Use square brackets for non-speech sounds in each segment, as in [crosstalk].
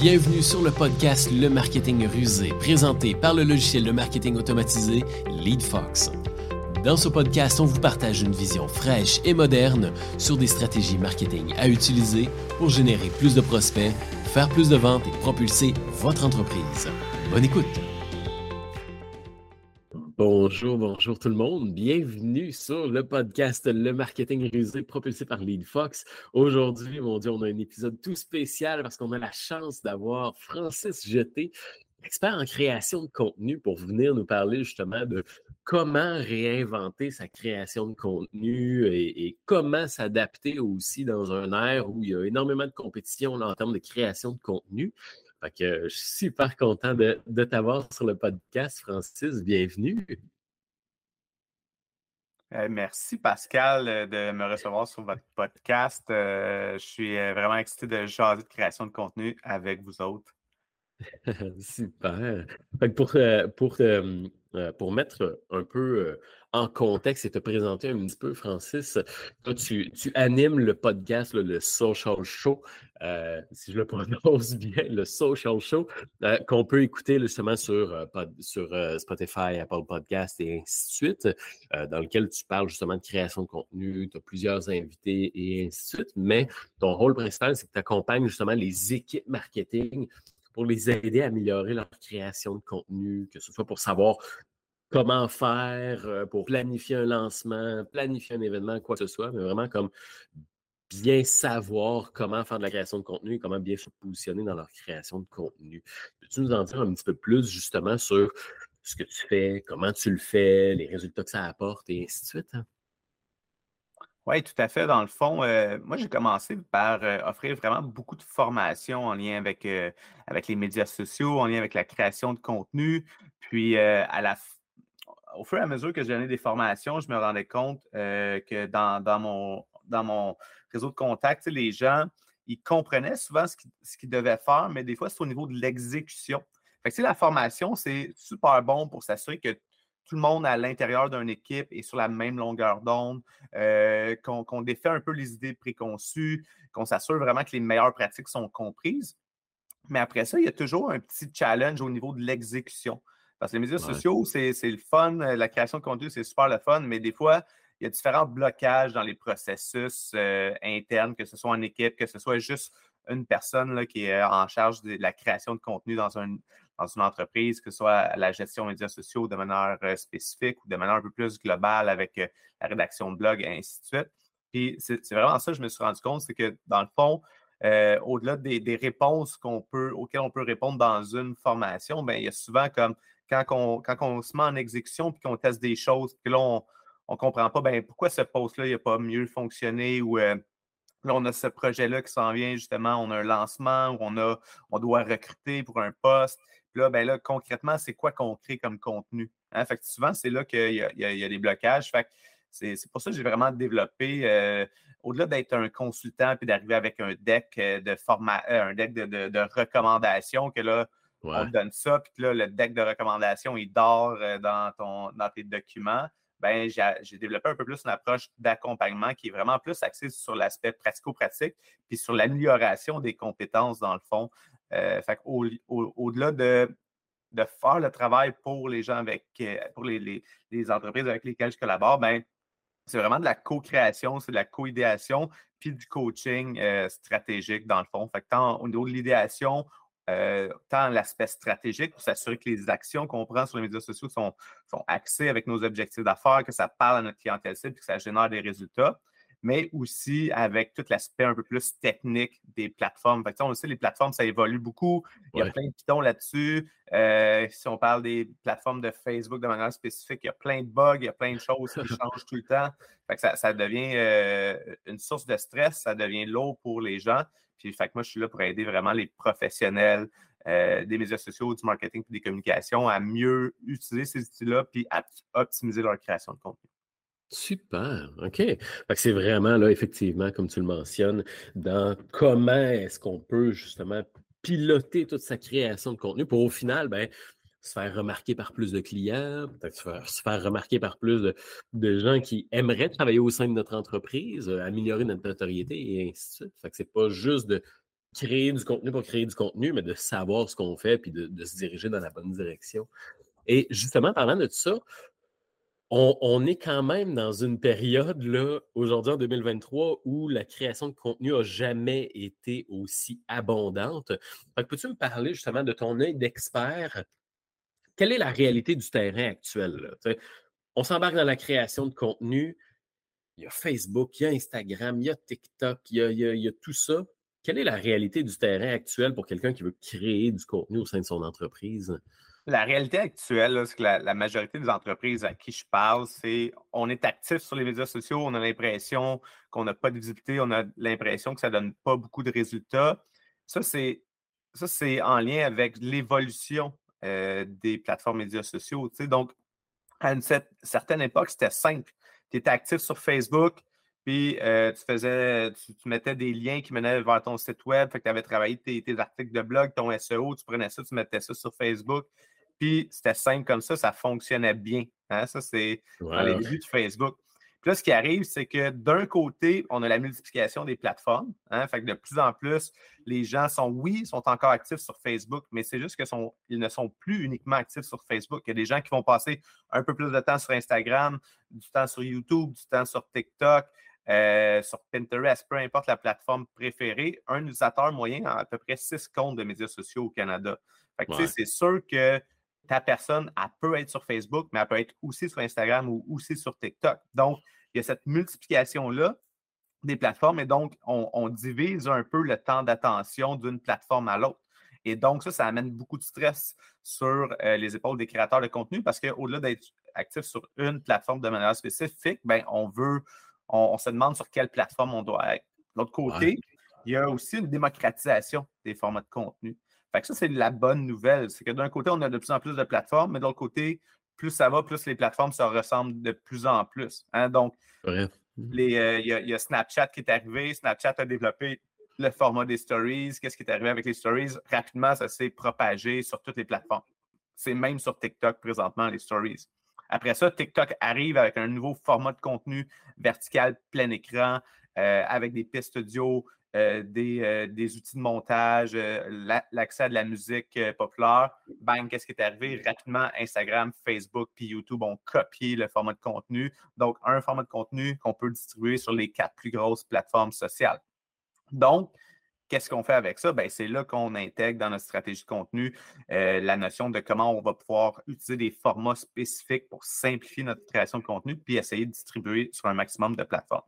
Bienvenue sur le podcast Le Marketing Rusé, présenté par le logiciel de marketing automatisé LeadFox. Dans ce podcast, on vous partage une vision fraîche et moderne sur des stratégies marketing à utiliser pour générer plus de prospects, faire plus de ventes et propulser votre entreprise. Bonne écoute! Bonjour, bonjour tout le monde. Bienvenue sur le podcast Le Marketing Rusé propulsé par LeadFox. Aujourd'hui, mon Dieu, on a un épisode tout spécial parce qu'on a la chance d'avoir Francis Jeté, expert en création de contenu, pour venir nous parler justement de comment réinventer sa création de contenu et, comment s'adapter aussi dans un air où il y a énormément de compétition en termes de création de contenu. Fait que je suis super content de, t'avoir sur le podcast, Francis. Bienvenue. Euh, merci Pascal euh, de me recevoir sur votre podcast. Euh, je suis vraiment excité de jaser de création de contenu avec vous autres. [laughs] Super. pour, pour, pour mettre un peu en contexte et te présenter un petit peu, Francis, toi, tu, animes le podcast, le Social Show, euh, si je le [laughs] prononce bien, le Social Show, euh, qu'on peut écouter justement sur, euh, sur Spotify, Apple Podcast et ainsi de suite, dans lequel tu parles justement de création de contenu, tu as plusieurs invités et ainsi de suite, mais ton rôle principal, c'est que tu accompagnes justement les équipes marketing pour les aider à améliorer leur création de contenu, que ce soit pour savoir comment faire pour planifier un lancement, planifier un événement, quoi que ce soit, mais vraiment comme bien savoir comment faire de la création de contenu et comment bien se positionner dans leur création de contenu. Peux-tu nous en dire un petit peu plus justement sur ce que tu fais, comment tu le fais, les résultats que ça apporte et ainsi de suite? Hein? Oui, tout à fait. Dans le fond, moi, j'ai commencé par offrir vraiment beaucoup de formations en lien avec, avec les médias sociaux, en lien avec la création de contenu. Puis, à la au fur et à mesure que je donnais des formations, je me rendais compte euh, que dans, mon, réseau de contacts, les gens, ils comprenaient souvent ce qu'ils devaient faire, mais des fois, c'est au niveau de l'exécution. Fait que, la formation, c'est super bon pour s'assurer que tout le monde à l'intérieur d'une équipe est sur la même longueur d'onde, euh, qu'on défait un peu les idées préconçues, qu'on s'assure vraiment que les meilleures pratiques sont comprises. Mais après ça, il y a toujours un petit challenge au niveau de l'exécution. Parce que les médias sociaux, c'est le fun, euh, la création de contenu, c'est super le fun, mais des fois, il y a différents blocages dans les processus euh, internes, que ce soit en équipe, que ce soit juste une personne là, qui est en charge de la création de contenu dans, un, dans une entreprise, que ce soit la gestion des médias sociaux de manière euh, spécifique ou de manière un peu plus globale avec la rédaction de blog et ainsi de suite. Puis c'est vraiment ça que je me suis rendu compte, c'est que dans le fond, au-delà des, réponses qu'on peut, auxquelles on peut répondre dans une formation, bien, il y a souvent comme quand on, se met en exécution puis qu'on teste des choses, puis là, on ne comprend pas ben, pourquoi ce poste-là n'a pas mieux fonctionné ou euh, là, on a ce projet-là qui s'en vient justement, on a un lancement où on, a, on doit recruter pour un poste. Puis là, ben là, concrètement, c'est quoi qu'on crée comme contenu? Hein? Fait que souvent, c'est là qu'il y, a des blocages. C'est, pour ça que j'ai vraiment développé, euh, au-delà d'être un consultant puis d'arriver avec un deck euh, de format, un deck de, de recommandations que là, on te donne ça, puis là, le deck de recommandations, il dort euh, dans, ton, dans tes documents. Ben, j'ai développé un peu plus une approche d'accompagnement qui est vraiment plus axée sur l'aspect pratico-pratique, puis sur l'amélioration des compétences, dans le fond. Euh, fait au-delà de, de faire le travail pour les gens avec, euh, pour les, entreprises avec lesquelles je collabore, ben, c'est vraiment de la co-création, c'est de la co-idéation, puis du coaching stratégique, dans le fond. Fait que tant au niveau de l'idéation, euh, tant l'aspect stratégique pour s'assurer que les actions qu'on prend sur les médias sociaux sont, sont axées avec nos objectifs d'affaires, que ça parle à notre clientèle cible, que ça génère des résultats, mais aussi avec tout l'aspect un peu plus technique des plateformes. Fait on le sait, les plateformes, ça évolue beaucoup. Il y a plein de pitons là-dessus. Euh, si on parle des plateformes de Facebook de manière spécifique, il y a plein de bugs, il y a plein de choses qui [laughs] changent tout le temps. ça, devient euh, une source de stress, ça devient lourd pour les gens. Puis, fait que moi, je suis là pour aider vraiment les professionnels euh, des médias sociaux, du marketing et des communications à mieux utiliser ces outils-là puis à optimiser leur création de contenu. Super, OK. C'est vraiment là, effectivement, comme tu le mentionnes, dans comment est-ce qu'on peut justement piloter toute sa création de contenu pour au final, ben, se faire remarquer par plus de clients, peut-être se faire, remarquer par plus de, gens qui aimeraient travailler au sein de notre entreprise, euh, améliorer notre notoriété et ainsi de suite. C'est pas juste de créer du contenu pour créer du contenu, mais de savoir ce qu'on fait puis de, se diriger dans la bonne direction. Et justement, parlant de tout ça, on, est quand même dans une période, là, aujourd'hui en 2023, où la création de contenu n'a jamais été aussi abondante. Peux-tu me parler justement de ton œil d'expert? Quelle est la réalité du terrain actuel? On s'embarque dans la création de contenu. Il y a Facebook, il y a Instagram, il y a TikTok, il y a tout ça. Quelle est la réalité du terrain actuel pour quelqu'un qui veut créer du contenu au sein de son entreprise? La réalité actuelle, c'est que la, majorité des entreprises à qui je parle, c'est on est actif sur les médias sociaux, on a l'impression qu'on n'a pas de visibilité, on a l'impression que ça ne donne pas beaucoup de résultats. Ça, c'est en lien avec l'évolution euh, des plateformes médias sociaux. Donc, à une certaine époque, c'était simple. Tu étais actif sur Facebook, puis euh, tu faisais, tu, mettais des liens qui menaient vers ton site web, fait que tu avais travaillé tes, articles de blog, ton SEO, tu prenais ça, tu mettais ça sur Facebook. Puis c'était simple comme ça, ça fonctionnait bien. Hein. Ça, c'est dans les débuts de Facebook. Puis là, ce qui arrive, c'est que d'un côté, on a la multiplication des plateformes. Hein, fait que de plus en plus, les gens sont, oui, sont encore actifs sur Facebook, mais c'est juste qu'ils ne sont plus uniquement actifs sur Facebook. Il y a des gens qui vont passer un peu plus de temps sur Instagram, du temps sur YouTube, du temps sur TikTok, euh, sur Pinterest, peu importe la plateforme préférée. Un utilisateur moyen a à peu près six comptes de médias sociaux au Canada. Fait que, c'est sûr que ta personne, elle peut être sur Facebook, mais elle peut être aussi sur Instagram ou aussi sur TikTok. Donc, il y a cette multiplication-là des plateformes et donc, on, divise un peu le temps d'attention d'une plateforme à l'autre. Et donc, ça, ça amène beaucoup de stress sur euh, les épaules des créateurs de contenu parce qu'au-delà d'être actif sur une plateforme de manière spécifique, ben, on veut, on, se demande sur quelle plateforme on doit être. De l'autre côté, il y a aussi une démocratisation des formats de contenu. Fait que ça, c'est la bonne nouvelle. C'est que d'un côté, on a de plus en plus de plateformes, mais de l'autre côté, plus ça va, plus les plateformes se ressemblent de plus en plus. Hein. Donc, euh, il y, a Snapchat qui est arrivé. Snapchat a développé le format des stories. Qu'est-ce qui est arrivé avec les stories? Rapidement, ça s'est propagé sur toutes les plateformes. C'est même sur TikTok présentement, les stories. Après ça, TikTok arrive avec un nouveau format de contenu vertical plein écran euh, avec des pistes audio, euh, euh, des, outils de montage, l'accès à de la musique populaire. Bang, qu'est-ce qui est arrivé? Rapidement, Instagram, Facebook puis YouTube ont copié le format de contenu. Donc, un format de contenu qu'on peut distribuer sur les quatre plus grosses plateformes sociales. Donc, Qu'est-ce qu'on fait avec ça? Ben, c'est là qu'on intègre dans notre stratégie de contenu la notion de comment on va pouvoir utiliser des formats spécifiques pour simplifier notre création de contenu puis essayer de distribuer sur un maximum de plateformes.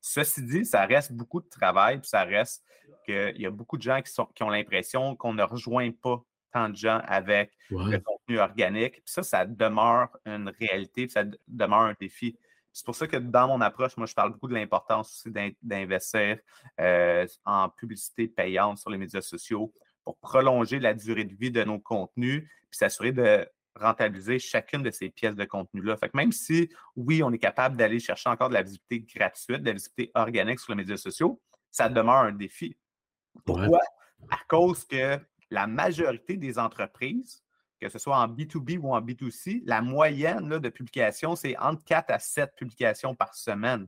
Ceci dit, ça reste beaucoup de travail, puis ça reste qu'il y a beaucoup de gens qui, sont, qui ont l'impression qu'on ne rejoint pas tant de gens avec le contenu organique. Puis ça, ça demeure une réalité, puis ça demeure un défi. C'est pour ça que dans mon approche, moi, je parle beaucoup de l'importance aussi d'investir euh, en publicité payante sur les médias sociaux pour prolonger la durée de vie de nos contenus, puis s'assurer de rentabiliser chacune de ces pièces de contenu-là. Fait que même si, oui, on est capable d'aller chercher encore de la visibilité gratuite, de la visibilité organique sur les médias sociaux, ça demeure un défi. Pourquoi? À cause que la majorité des entreprises, que ce soit en B2B ou en B2C, la moyenne de publication, c'est entre 4 à 7 publications par semaine.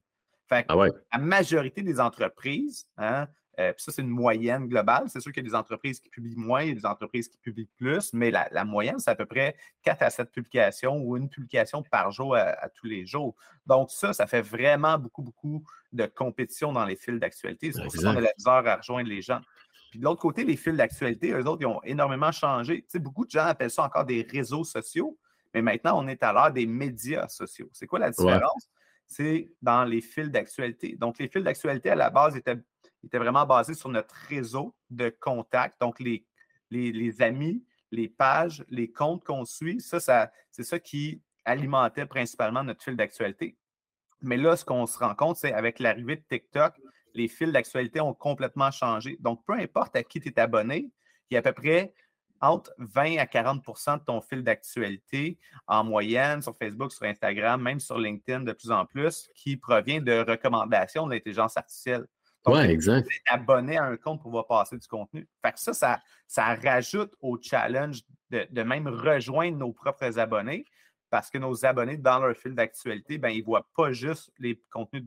Fait que ah la majorité des entreprises, hein, euh, ça, c'est une moyenne globale. C'est sûr qu'il y a des entreprises qui publient moins, il y a des entreprises qui publient plus, mais la, moyenne, c'est à peu près 4 à 7 publications ou une publication par jour à, tous les jours. Donc, ça, ça fait vraiment beaucoup, beaucoup de compétition dans les fils d'actualité. C'est pour ça qu'on a la misère à rejoindre les gens. Puis de l'autre côté, les fils d'actualité, eux autres, ils ont énormément changé. Tu sais, beaucoup de gens appellent ça encore des réseaux sociaux, mais maintenant, on est à l'heure des médias sociaux. C'est quoi la différence? C'est dans les fils d'actualité. Donc, les fils d'actualité, à la base, étaient était vraiment basé sur notre réseau de contacts, donc les, les, amis, les pages, les comptes qu'on suit. Ça, ça c'est ça qui alimentait principalement notre fil d'actualité. Mais là, ce qu'on se rend compte, c'est avec l'arrivée de TikTok, les fils d'actualité ont complètement changé. Donc, peu importe à qui tu es abonné, il y a à peu près entre 20 à 40% de ton fil d'actualité en moyenne sur Facebook, sur Instagram, même sur LinkedIn de plus en plus, qui provient de recommandations de l'intelligence artificielle. Oui, exact. abonné à un compte pour pouvoir passer du contenu. Fait que ça, ça, ça rajoute au challenge de, même rejoindre nos propres abonnés. Parce que nos abonnés, dans leur fil d'actualité, ben, ils ne voient pas juste les contenus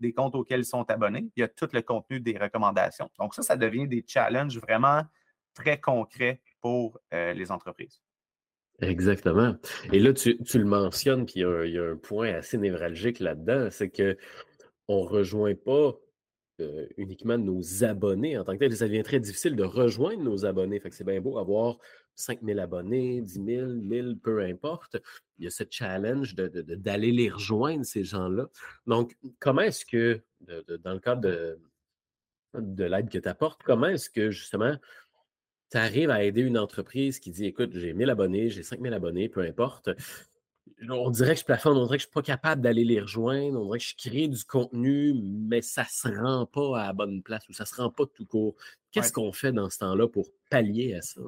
des comptes auxquels ils sont abonnés, il y a tout le contenu des recommandations. Donc, ça, ça devient des challenges vraiment très concrets pour euh, les entreprises. Exactement. Et là, tu, le mentionnes, puis il y, a un point assez névralgique là-dedans, c'est qu'on ne rejoint pas euh, uniquement nos abonnés en tant que tel. Ça devient très difficile de rejoindre nos abonnés. Fait que c'est bien beau avoir 5000 abonnés, 10 000, 1000, peu importe. Il y a ce challenge d'aller les rejoindre, ces gens-là. Donc, comment est-ce que, dans le cadre de, de l'aide que tu apportes, comment est-ce que justement tu arrives à aider une entreprise qui dit écoute, j'ai 1000 abonnés, j'ai 5000 abonnés, peu importe on dirait que je plafonne, on dirait que je ne suis pas capable d'aller les rejoindre, on dirait que je crée du contenu, mais ça ne se rend pas à la bonne place ou ça ne se rend pas tout court. Qu'est-ce qu'on fait dans ce temps-là pour pallier à ça?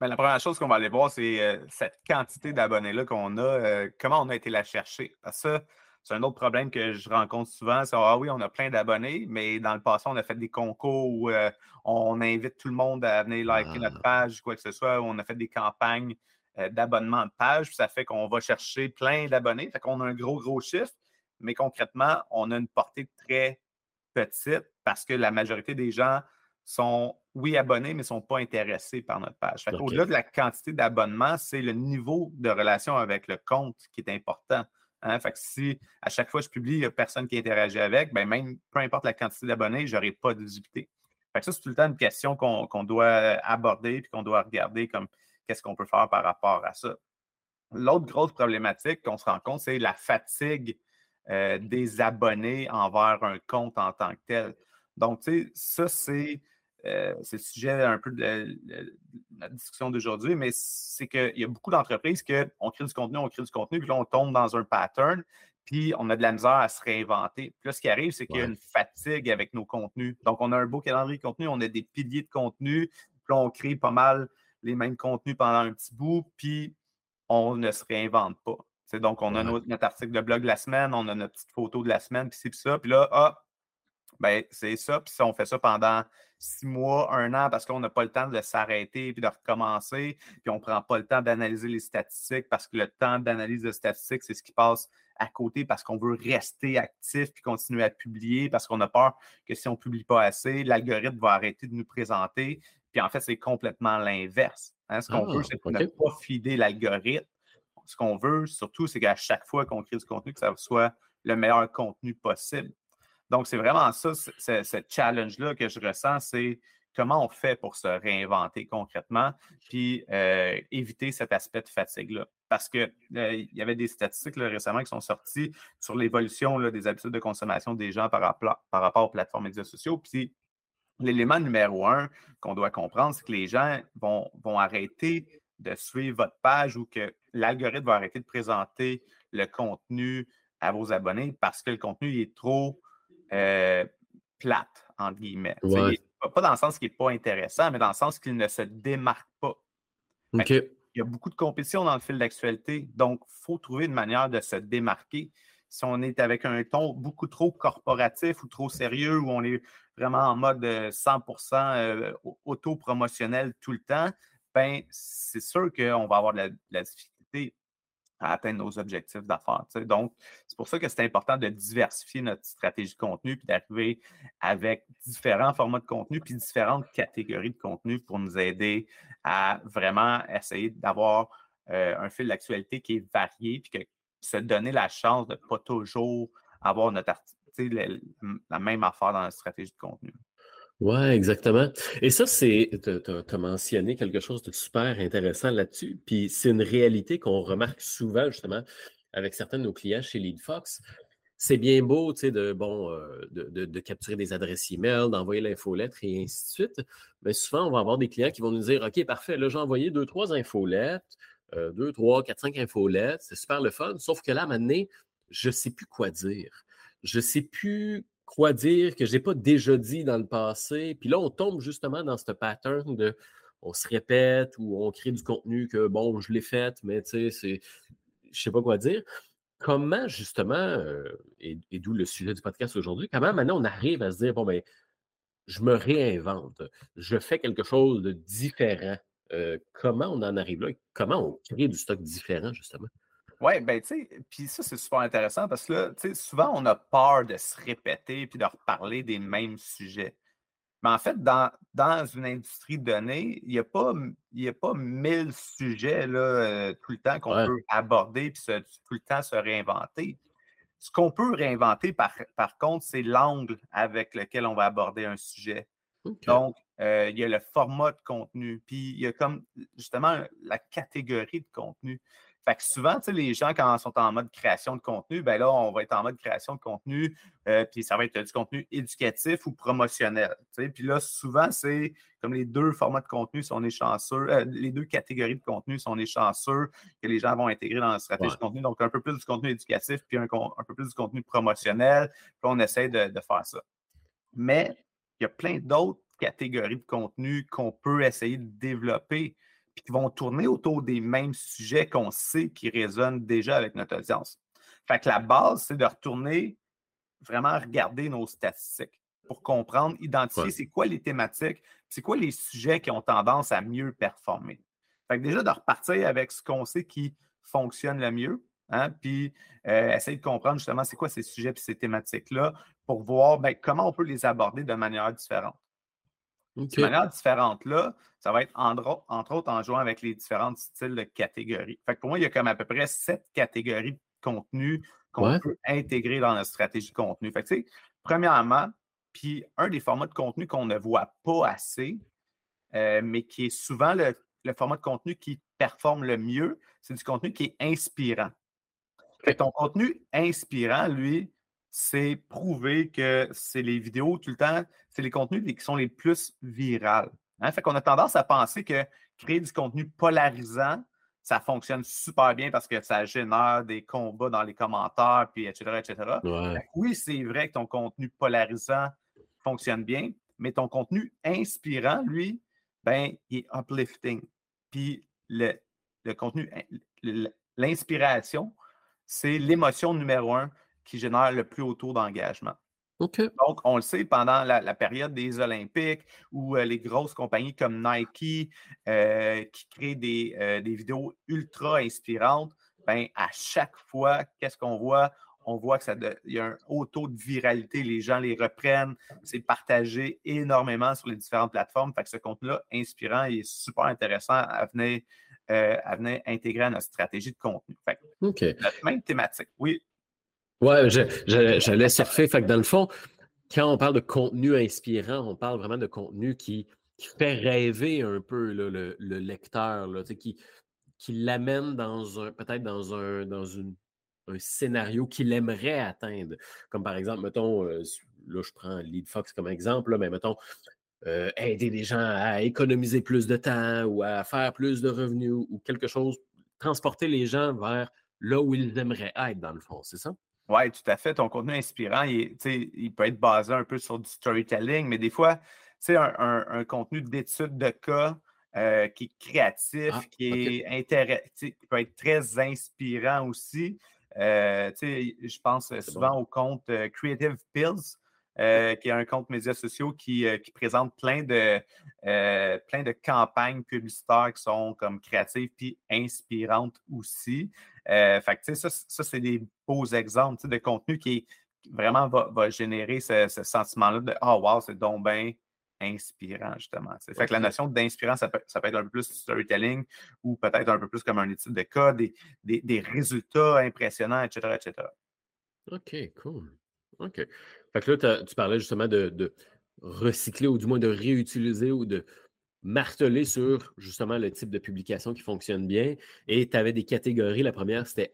Ben, la première chose qu'on va aller voir, c'est euh, cette quantité d'abonnés-là qu'on a, euh, comment on a été la chercher? Parce que ça, c'est un autre problème que je rencontre souvent. C'est Ah oui, on a plein d'abonnés, mais dans le passé, on a fait des concours où euh, on invite tout le monde à venir liker notre ah. page, quoi que ce soit. On a fait des campagnes d'abonnements de page. Ça fait qu'on va chercher plein d'abonnés. Fait qu'on a un gros, gros chiffre, mais concrètement, on a une portée très petite parce que la majorité des gens sont, oui, abonnés, mais ne sont pas intéressés par notre page. Au-delà de la quantité d'abonnements, c'est le niveau de relation avec le compte qui est important. Hein. Fait que si à chaque fois je publie, il n'y a personne qui interagit avec, ben même peu importe la quantité d'abonnés, je n'aurai pas de visibilité. Fait que ça, c'est tout le temps une question qu'on doit aborder et qu'on doit regarder comme qu'est-ce qu'on peut faire par rapport à ça. L'autre grosse problématique qu'on se rend compte, c'est la fatigue euh, des abonnés envers un compte en tant que tel. Donc, tu sais, ça, c'est euh, le sujet un peu de, la discussion d'aujourd'hui, mais c'est qu'il y a beaucoup d'entreprises qu'on crée du contenu, on crée du contenu, puis là, on tombe dans un pattern, puis on a de la misère à se réinventer. Puis là, ce qui arrive, c'est qu'il y a une fatigue avec nos contenus. Donc, on a un beau calendrier de contenu, on a des piliers de contenu, puis là, on crée pas mal les mêmes contenus pendant un petit bout, puis on ne se réinvente pas. donc, on a notre, article de blog de la semaine, on a notre petite photo de la semaine, puis c'est ça. Puis là, ah, ben, c'est ça. Puis si on fait ça pendant six mois, un an, parce qu'on n'a pas le temps de s'arrêter puis de recommencer, puis on ne prend pas le temps d'analyser les statistiques, parce que le temps d'analyse de statistiques, c'est ce qui passe à côté parce qu'on veut rester actif puis continuer à publier, parce qu'on a peur que si on ne publie pas assez, l'algorithme va arrêter de nous présenter. Puis en fait, c'est complètement l'inverse. Hein. Ce qu'on veut, ah, c'est ne pas fider l'algorithme. Ce qu'on veut, surtout, c'est qu'à chaque fois qu'on crée du contenu, que ça soit le meilleur contenu possible. Donc, c'est vraiment ça, ce challenge-là que je ressens, c'est comment on fait pour se réinventer concrètement, puis euh, éviter cet aspect de fatigue-là. Parce qu'il euh, y avait des statistiques récemment qui sont sorties sur l'évolution des habitudes de consommation des gens par, rapport, par rapport aux plateformes médias sociaux. Puis l'élément numéro un qu'on doit comprendre, c'est que les gens vont, vont arrêter de suivre votre page ou que l'algorithme va arrêter de présenter le contenu à vos abonnés parce que le contenu est trop euh, plate, entre guillemets. Pas dans le sens qu'il n'est pas intéressant, mais dans le sens qu'il ne se démarque pas. Il y a beaucoup de compétition dans le fil d'actualité, donc il faut trouver une manière de se démarquer. Si on est avec un ton beaucoup trop corporatif ou trop sérieux, où on est vraiment en mode 100% euh, euh, auto-promotionnel tout le temps, ben, c'est sûr qu'on va avoir de la difficulté à atteindre nos objectifs d'affaires. Donc, c'est pour ça que c'est important de diversifier notre stratégie de contenu puis d'arriver avec différents formats de contenu puis différentes catégories de contenu pour nous aider à vraiment essayer d'avoir euh, un fil d'actualité qui est varié puis que se donner la chance de ne pas toujours avoir notre la même affaire dans la stratégie de contenu. Oui, exactement. Et ça, c'est, tu as mentionné quelque chose de super intéressant là-dessus. Puis c'est une réalité qu'on remarque souvent, justement, avec certains de nos clients chez LeadFox. C'est bien beau, tu sais, de, bon, euh, de, capturer des adresses email, d'envoyer l'infolettre et ainsi de suite. Mais souvent, on va avoir des clients qui vont nous dire OK, parfait, là, j'ai envoyé deux, trois infolettes, euh, deux, trois, quatre, cinq infolettes, c'est super le fun. Sauf que là, maintenant, je ne sais plus quoi dire. Je ne sais plus quoi dire que je n'ai pas déjà dit dans le passé. Puis là, on tombe justement dans ce pattern de on se répète ou on crée du contenu que bon, je l'ai fait, mais tu sais, c'est. Je sais pas quoi dire. Comment, justement, euh, et, d'où le sujet du podcast aujourd'hui, comment maintenant on arrive à se dire, bon, ben, je me réinvente, je fais quelque chose de différent comment on en arrive là? Comment on crée du stock différent, justement? Oui, ben tu sais, puis ça, c'est super intéressant parce que là, tu sais, souvent, on a peur de se répéter puis de reparler des mêmes sujets. Mais en fait, dans, dans une industrie donnée, il n'y a, pas, a pas mille sujets là, euh, tout le temps qu'on peut aborder puis tout le temps se réinventer. Ce qu'on peut réinventer, par, par contre, c'est l'angle avec lequel on va aborder un sujet. Donc, euh, il y a le format de contenu, puis il y a comme justement la catégorie de contenu. Fait que souvent, les gens, quand ils sont en mode création de contenu, ben là, on va être en mode création de contenu, euh, puis ça va être du contenu éducatif ou promotionnel. Puis là, souvent, c'est comme les deux formats de contenu, si on est chanceux, euh, les deux catégories de contenu, si on est chanceux, que les gens vont intégrer dans la stratégie de contenu. Donc, un peu plus du contenu éducatif, puis un, peu plus du contenu promotionnel. Puis on essaie de, de faire ça. Mais il y a plein d'autres catégories de contenu qu'on peut essayer de développer qui vont tourner autour des mêmes sujets qu'on sait qui résonnent déjà avec notre audience. Fait que la base, c'est de retourner vraiment regarder nos statistiques pour comprendre, identifier c'est quoi les thématiques, c'est quoi les sujets qui ont tendance à mieux performer. Fait que déjà, de repartir avec ce qu'on sait qui fonctionne le mieux, hein, puis euh, essayer de comprendre justement c'est quoi ces sujets et ces thématiques-là pour voir ben, comment on peut les aborder de manière différente. De manière différente là, ça va être entre, autres en jouant avec les différents styles de catégories. Fait pour moi, il y a comme à peu près sept catégories de contenu qu'on peut intégrer dans notre stratégie de contenu. Fait premièrement, puis un des formats de contenu qu'on ne voit pas assez, euh, mais qui est souvent le, format de contenu qui performe le mieux, c'est du contenu qui est inspirant. ton contenu inspirant, lui, c'est prouver que c'est les vidéos tout le temps, c'est les contenus qui sont les plus virales. Hein? Fait qu'on a tendance à penser que créer du contenu polarisant, ça fonctionne super bien parce que ça génère des combats dans les commentaires, puis etc., etc. Oui, c'est vrai que ton contenu polarisant fonctionne bien, mais ton contenu inspirant, lui, ben, il est uplifting. Puis le, le contenu, l'inspiration, c'est l'émotion numéro un qui génère le plus haut taux d'engagement. Donc, on le sait, pendant la, période des Olympiques, où euh, les grosses compagnies comme Nike, euh, qui créent euh, des, vidéos ultra inspirantes, ben, à chaque fois, qu'est-ce qu'on voit? On voit qu'il y a un haut taux de viralité. Les gens les reprennent. C'est partagé énormément sur les différentes plateformes. Fait que ce contenu-là, inspirant, il est super intéressant à venir, à venir intégrer à notre stratégie de contenu. Fait Notre même thématique. Oui, Ouais, j'allais surfer. Fait que dans le fond, quand on parle de contenu inspirant, on parle vraiment de contenu qui, fait rêver un peu le, lecteur, là, qui, qui l'amène dans un, peut-être dans un, dans une, un scénario qu'il aimerait atteindre. Comme par exemple, mettons, euh, là, je prends Lead Fox comme exemple, mais mettons, euh, aider les gens à économiser plus de temps ou à faire plus de revenus ou quelque chose, transporter les gens vers là où ils aimeraient être, dans le fond, c'est ça? Oui, tout à fait. Ton contenu inspirant, il, il, peut être basé un peu sur du storytelling, mais des fois, c'est un, un, contenu d'étude de cas euh, qui est créatif, ah, qui est intéressant, qui peut être très inspirant aussi. Euh, je pense souvent au compte euh, Creative Pills, qui est un compte médias sociaux qui, qui présente plein de, plein de campagnes publicitaires qui sont comme créatives puis inspirantes aussi. Euh, fait ça, ça c'est des beaux exemples de contenu qui vraiment va, générer ce, sentiment-là de Ah, oh, wow, c'est donc bien inspirant, justement. Fait que la notion d'inspirant, ça peut, être un peu plus storytelling ou peut-être un peu plus comme un étude de cas, des, des, résultats impressionnants, etc., etc. OK, cool. OK. Fait que là, tu parlais justement de, de, recycler ou du moins de réutiliser ou de marteler sur justement le type de publication qui fonctionne bien. Et tu avais des catégories. La première, c'était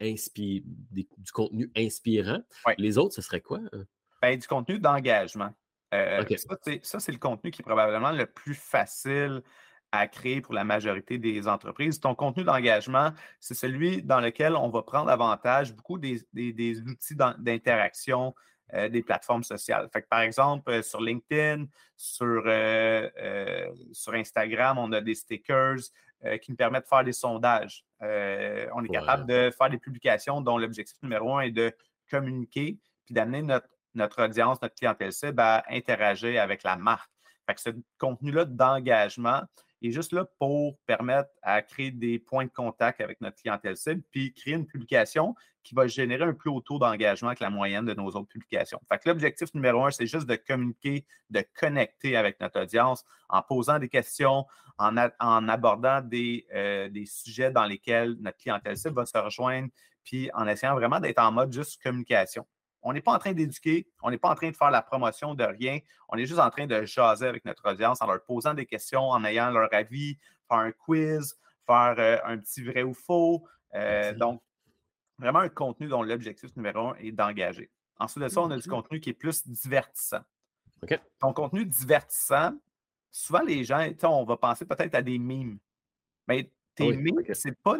du contenu inspirant. Les autres, ce serait quoi? Hein? Ben, du contenu d'engagement. Euh, ça, c'est le contenu qui est probablement le plus facile à créer pour la majorité des entreprises. Ton contenu d'engagement, c'est celui dans lequel on va prendre avantage beaucoup des outils d'interaction euh, des plateformes sociales. Fait par exemple, euh, sur LinkedIn, sur, euh, sur Instagram, on a des stickers qui nous permettent de faire des sondages. on est capable de faire des publications dont l'objectif numéro un est de communiquer puis d'amener notre, notre audience, notre clientèle cible à interagir avec la marque. Fait que ce contenu-là d'engagement juste là pour permettre à créer des points de contact avec notre clientèle cible, puis créer une publication qui va générer un plus haut taux d'engagement que la moyenne de nos autres publications. Fait que l'objectif numéro un, c'est juste de communiquer, de connecter avec notre audience en posant des questions, en, abordant des, euh, des sujets dans lesquels notre clientèle cible va se rejoindre, puis en essayant vraiment d'être en mode juste communication. On n'est pas en train d'éduquer, on n'est pas en train de faire la promotion de rien, on est juste en train de jaser avec notre audience en leur posant des questions, en ayant leur avis, faire un quiz, faire euh, un petit vrai ou faux. Euh, donc, vraiment un contenu dont l'objectif numéro un est d'engager. Ensuite de ça, on a du contenu qui est plus divertissant. Ton contenu divertissant, souvent les gens, on va penser peut-être à des mimes. Mais tes mimes, ce n'est pas,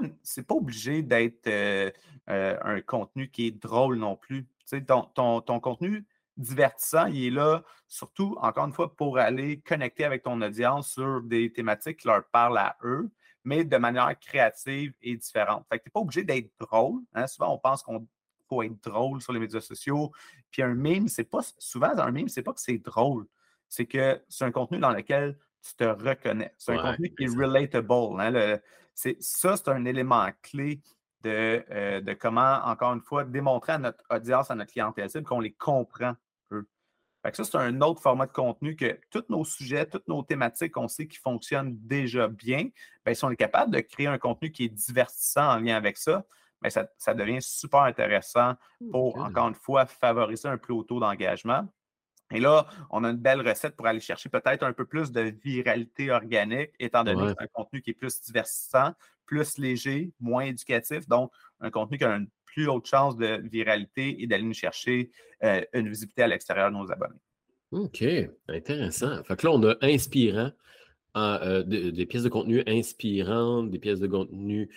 pas obligé d'être euh, un contenu qui est drôle non plus. Ton, ton, contenu divertissant, il est là surtout, encore une fois, pour aller connecter avec ton audience sur des thématiques qui leur parlent à eux, mais de manière créative et différente. Fait que tu n'es pas obligé d'être drôle. Hein. Souvent, on pense qu'on faut être drôle sur les médias sociaux. Puis un meme, c'est pas souvent un meme, c'est pas que c'est drôle. C'est que c'est un contenu dans lequel tu te reconnais. C'est un contenu qui est relatable. Hein. Ça, c'est un élément clé euh, de, comment, encore une fois, démontrer à notre audience, à notre clientèle cible qu'on les comprend, eux. ça, c'est un autre format de contenu que tous nos sujets, toutes nos thématiques, on sait qu'ils fonctionnent déjà bien. Bien, si on est capable de créer un contenu qui est divertissant en lien avec ça, bien, ça, ça devient super intéressant pour, encore une fois, favoriser un plus haut taux d'engagement. Et là, on a une belle recette pour aller chercher peut-être un peu plus de viralité organique, étant donné que c'est un contenu qui est plus divertissant, plus léger, moins éducatif, donc un contenu qui a une plus haute chance de viralité et d'aller nous chercher euh, une visibilité à l'extérieur de nos abonnés. OK, intéressant. Fait que là, on a inspirant, euh, des pièces de contenu inspirantes, des pièces de contenu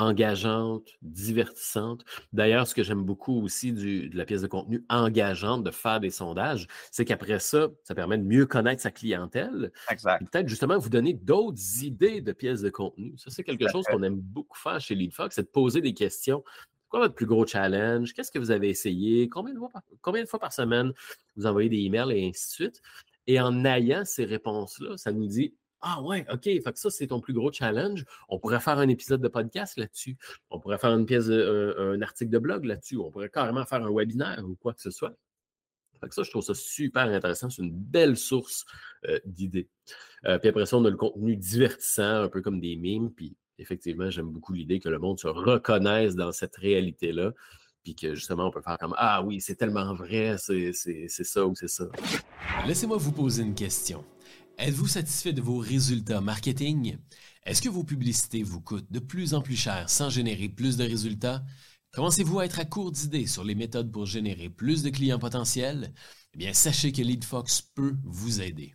engageante, divertissante. D'ailleurs, ce que j'aime beaucoup aussi de la pièce de contenu engageante, de faire des sondages, c'est qu'après ça, ça permet de mieux connaître sa clientèle. Exact. Peut-être justement vous donner d'autres idées de pièces de contenu. Ça, c'est quelque chose qu'on aime beaucoup faire chez LeadFox, c'est de poser des questions. Quoi votre plus gros challenge? Qu'est-ce que vous avez essayé? Combien de, fois par, combien de fois par semaine vous envoyez des emails et ainsi de suite? Et en ayant ces réponses-là, ça nous dit ah ouais, OK, fait que ça, c'est ton plus gros challenge. On pourrait faire un épisode de podcast là-dessus. On pourrait faire une pièce, un, article de blog là-dessus. On pourrait carrément faire un webinaire ou quoi que ce soit. Fait que ça, je trouve ça super intéressant. C'est une belle source euh, d'idées. Euh, puis après ça, on a le contenu divertissant, un peu comme des mimes. Puis effectivement, j'aime beaucoup l'idée que le monde se reconnaisse dans cette réalité-là. Puis que justement, on peut faire comme Ah oui, c'est tellement vrai, c'est ça ou c'est ça. Laissez-moi vous poser une question. Êtes-vous satisfait de vos résultats marketing? Est-ce que vos publicités vous coûtent de plus en plus cher sans générer plus de résultats? Commencez-vous à être à court d'idées sur les méthodes pour générer plus de clients potentiels? Eh bien, sachez que LeadFox peut vous aider.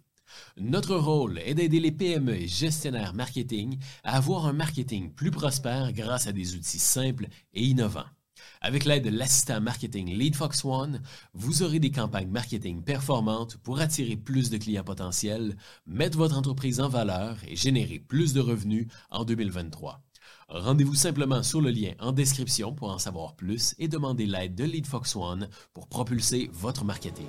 Notre rôle est d'aider les PME et gestionnaires marketing à avoir un marketing plus prospère grâce à des outils simples et innovants. Avec l'aide de l'assistant marketing LeadFox One, vous aurez des campagnes marketing performantes pour attirer plus de clients potentiels, mettre votre entreprise en valeur et générer plus de revenus en 2023. Rendez-vous simplement sur le lien en description pour en savoir plus et demander l'aide de LeadFox One pour propulser votre marketing.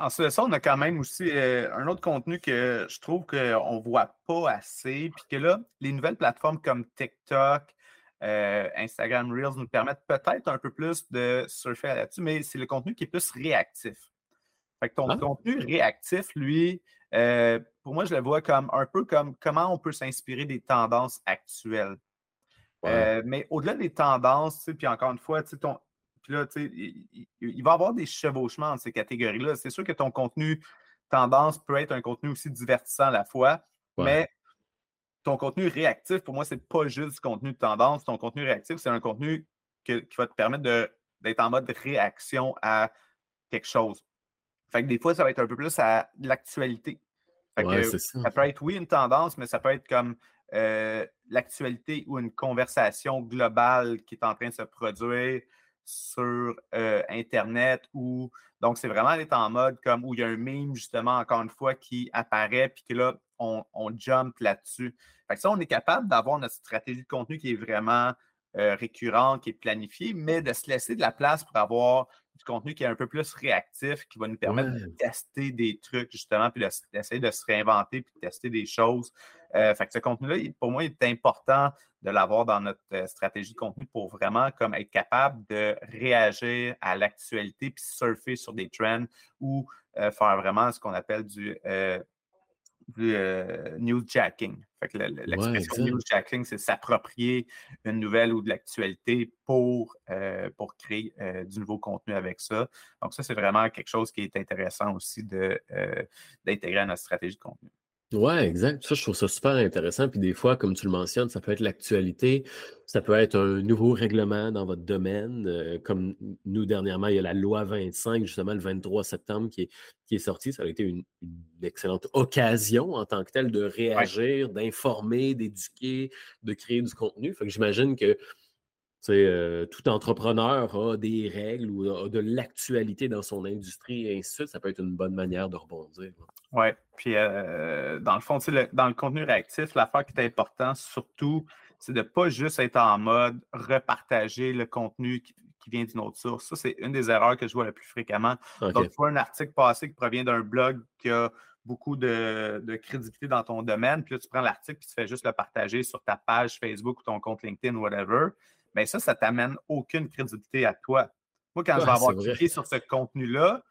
Ensuite de ça, on a quand même aussi euh, un autre contenu que je trouve qu'on ne voit pas assez, puis que là, les nouvelles plateformes comme TikTok, euh, Instagram Reels nous permettent peut-être un peu plus de surfer là-dessus, mais c'est le contenu qui est plus réactif. Fait que ton ah. contenu réactif, lui, euh, pour moi, je le vois comme un peu comme comment on peut s'inspirer des tendances actuelles. Euh, mais au-delà des tendances, puis encore une fois, ton, là, il, il, va y avoir des chevauchements dans ces catégories-là. C'est sûr que ton contenu tendance peut être un contenu aussi divertissant à la fois, mais ton contenu réactif, pour moi, c'est pas juste du contenu de tendance. Ton contenu réactif, c'est un contenu qui va te permettre d'être en mode réaction à quelque chose. Fait que des fois, ça va être un peu plus à l'actualité. ça. peut être, oui, une tendance, mais ça peut être comme euh, l'actualité ou une conversation globale qui est en train de se produire sur euh, Internet ou donc c'est vraiment être en mode comme où il y a un meme justement encore une fois qui apparaît puis que là on, on jump là-dessus. Fait que ça, on est capable d'avoir notre stratégie de contenu qui est vraiment euh, récurrente, qui est planifiée, mais de se laisser de la place pour avoir du contenu qui est un peu plus réactif, qui va nous permettre de tester des trucs, justement, puis d'essayer de se réinventer, puis de tester des choses. fait que ce contenu-là, pour moi, il est important de l'avoir dans notre stratégie de contenu pour vraiment comme être capable de réagir à l'actualité puis surfer sur des trends ou faire vraiment ce qu'on appelle du du euh, newsjacking. L'expression newsjacking, c'est s'approprier une nouvelle ou de l'actualité pour, euh, pour créer euh, du nouveau contenu avec ça. Donc, ça, c'est vraiment quelque chose qui est intéressant aussi d'intégrer à notre stratégie de contenu. Ouais, exact. Ça, je trouve ça super intéressant. Puis des fois, comme tu le mentionnes, ça peut être l'actualité, ça peut être un nouveau règlement dans votre domaine. Euh, comme nous, dernièrement, il y a la loi 25, justement, le 23 septembre, qui est, qui est sortie. Ça a été une, excellente occasion en tant que telle de réagir, d'informer, d'éduquer, de créer du contenu. Fait que j'imagine que euh, tout entrepreneur a des règles ou a de l'actualité dans son industrie et ainsi de suite. Ça peut être une bonne manière de rebondir. Oui. Puis, euh, dans le fond, dans le contenu réactif, l'affaire qui est importante, surtout, c'est de ne pas juste être en mode repartager le contenu qui, vient d'une autre source. Ça, c'est une des erreurs que je vois le plus fréquemment. Donc, tu vois un article passé qui provient d'un blog qui a beaucoup de, crédibilité dans ton domaine, puis là, tu prends l'article et tu fais juste le partager sur ta page Facebook ou ton compte LinkedIn, whatever. Bien, ça, ça t'amène aucune crédibilité à toi. Moi, quand je vais avoir cliqué sur ce contenu-là,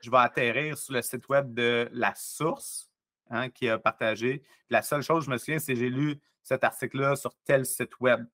je vais atterrir sur le site web de la source hein, qui a partagé. La seule chose, je me souviens, c'est que j'ai lu cet article-là sur tel site web.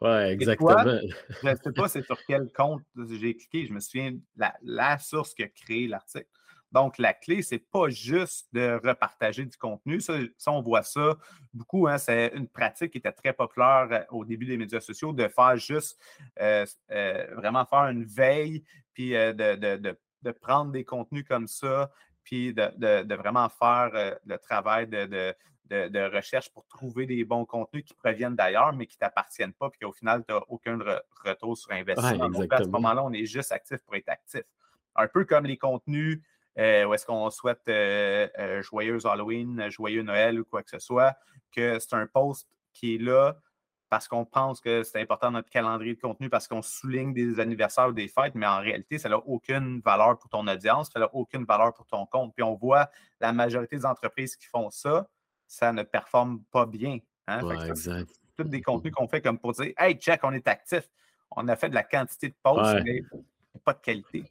Oui, exactement. je ne sais pas c'est sur quel compte j'ai cliqué. Je me souviens de la, la source qui a créé l'article. Donc, la clé, ce n'est pas juste de repartager du contenu. Ça, on voit ça beaucoup. Hein, c'est une pratique qui était très populaire euh, au début des médias sociaux, de faire juste euh, euh, vraiment faire une veille, puis de, prendre des contenus comme ça, puis de, vraiment faire le travail de, recherche pour trouver des bons contenus qui proviennent d'ailleurs, mais qui ne t'appartiennent pas, puis qu'au final, tu n'as aucun retour sur investissement. Donc, à ce moment-là, on est juste actif pour être actif. Un peu comme les contenus euh, ou est-ce qu'on souhaite euh, euh, joyeux Halloween, joyeux Noël ou quoi que ce soit, que c'est un post qui est là parce qu'on pense que c'est important dans notre calendrier de contenu, parce qu'on souligne des anniversaires ou des fêtes, mais en réalité, ça n'a aucune valeur pour ton audience, ça n'a aucune valeur pour ton compte. Puis on voit la majorité des entreprises qui font ça, ça ne performe pas bien. Hein? tous des contenus qu'on fait comme pour dire Hey, check, on est actif. On a fait de la quantité de posts, mais pas de qualité.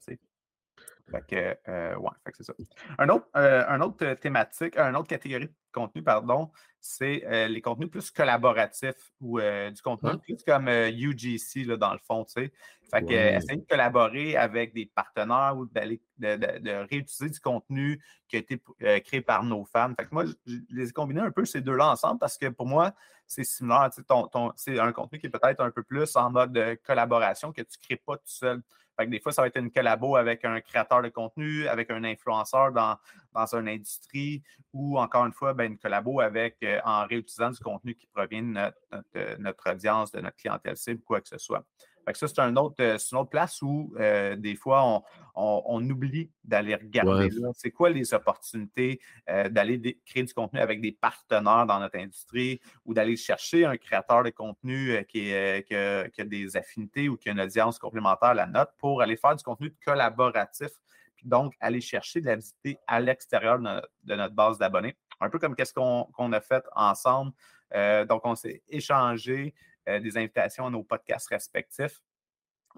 Fait que, euh, ouais, fait que c'est ça. Un autre, euh, un autre thématique, une autre catégorie contenu, pardon, c'est euh, les contenus plus collaboratifs ou du contenu plus comme UGC, là, dans le fond, tu sais. Fait que, essayer de collaborer avec des partenaires ou d'aller, de, réutiliser du contenu qui a été créé par nos fans. Fait que moi, je, les ai combinés un peu ces deux-là ensemble parce que pour moi, c'est similaire. Tu sais, ton, c'est un contenu qui est peut-être un peu plus en mode collaboration que tu ne crées pas tout seul des fois, ça va être une collabo avec un créateur de contenu, avec un influenceur dans, dans une industrie ou encore une fois, ben, une collabo avec euh, en réutilisant du contenu qui provient de notre, notre, audience, de notre clientèle cible, quoi que ce soit. Ça, c'est un autre, euh, une autre place où euh, des fois, on, oublie d'aller regarder C'est quoi les opportunités euh, d'aller créer du contenu avec des partenaires dans notre industrie ou d'aller chercher un créateur de contenu qui, qui, a, des affinités ou qui a une audience complémentaire à la note pour aller faire du contenu collaboratif puis donc aller chercher de la visiter à l'extérieur de, notre base d'abonnés. Un peu comme qu'est-ce qu'on a fait ensemble. donc, on s'est échangé euh, des invitations à nos podcasts respectifs.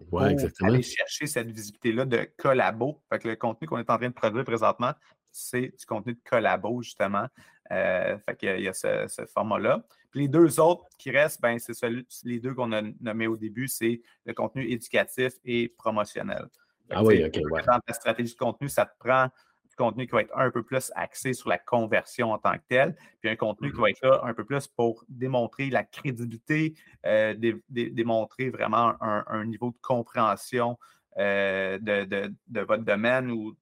pour aller chercher cette visibilité-là de collabo. Fait que le contenu qu'on est en train de produire présentement, c'est du contenu de collabo, justement. Euh, fait qu'il y a ce, format-là. Puis les deux autres qui restent, ben, c'est les deux qu'on a nommés au début, c'est le contenu éducatif et promotionnel. ah oui, OK. Dans ta stratégie de contenu, ça te prend contenu qui va être un peu plus axé sur la conversion en tant que tel, puis un contenu qui mmh va être là un peu plus pour démontrer la crédibilité, euh, démontrer vraiment un, niveau de compréhension euh, de, votre domaine ou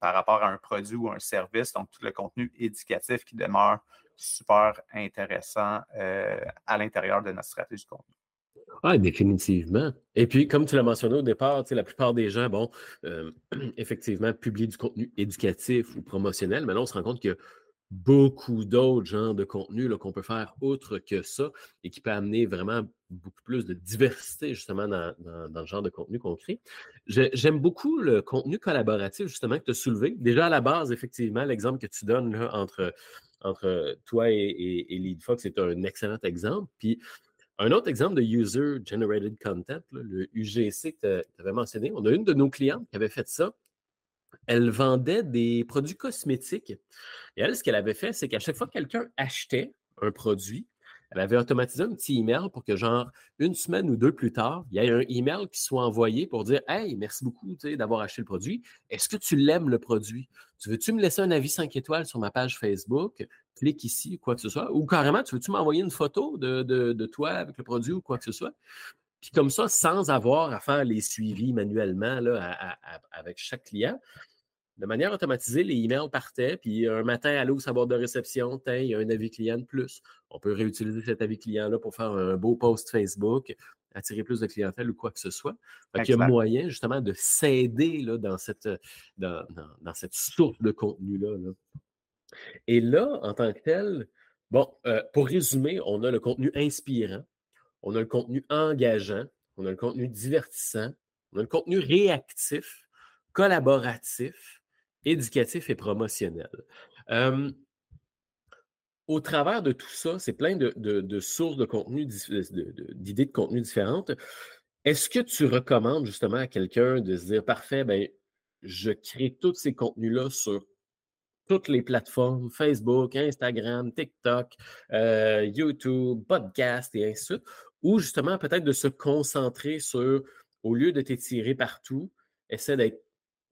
par rapport à un produit ou un service. Donc, tout le contenu éducatif qui demeure super intéressant euh, à l'intérieur de notre stratégie de contenu. Ah, définitivement. Et puis, comme tu l'as mentionné au départ, la plupart des gens, bon, euh, [clears throat] effectivement, publient du contenu éducatif ou promotionnel, mais là, on se rend compte qu'il y a beaucoup d'autres genres de contenus qu'on peut faire outre que ça et qui peut amener vraiment beaucoup plus de diversité justement dans, le genre de contenu qu'on crée. J'aime beaucoup le contenu collaboratif justement que tu as soulevé. Déjà à la base, effectivement, l'exemple que tu donnes entre, entre toi et, et, LeadFox est un excellent exemple. Puis un autre exemple de User Generated Content, le UGC que tu avais mentionné, on a une de nos clientes qui avait fait ça elle vendait des produits cosmétiques. Et elle, ce qu'elle avait fait, c'est qu'à chaque fois que quelqu'un achetait un produit, elle avait automatisé un petit email pour que, genre, une semaine ou deux plus tard, il y ait un email qui soit envoyé pour dire Hey, merci beaucoup d'avoir acheté le produit. Est-ce que tu l'aimes le produit? Tu veux-tu me laisser un avis 5 étoiles sur ma page Facebook? Clique ici quoi que ce soit. Ou carrément, tu veux-tu m'envoyer une photo de, toi avec le produit ou quoi que ce soit? Puis comme ça, sans avoir à faire les suivis manuellement avec chaque client, de manière automatisée, les emails partaient, puis un matin, allô, au savoir de réception, il y a un avis client de plus. On peut réutiliser cet avis client-là pour faire un beau post Facebook, attirer plus de clientèle ou quoi que ce soit. il y a moyen justement de s'aider dans cette, dans, cette source de contenu-là. Et là, en tant que tel, bon, euh, pour résumer, on a le contenu inspirant, on a le contenu engageant, on a le contenu divertissant, on a le contenu réactif, collaboratif, éducatif et promotionnel. au travers de tout ça, c'est plein de, sources de contenu, d'idées de, contenu différentes. Est-ce que tu recommandes justement à quelqu'un de se dire, parfait, ben, je crée tous ces contenus-là sur toutes les plateformes, Facebook, Instagram, TikTok, euh, YouTube, podcast et ainsi de suite, ou justement peut-être de se concentrer sur, au lieu de t'étirer partout, essaie d'être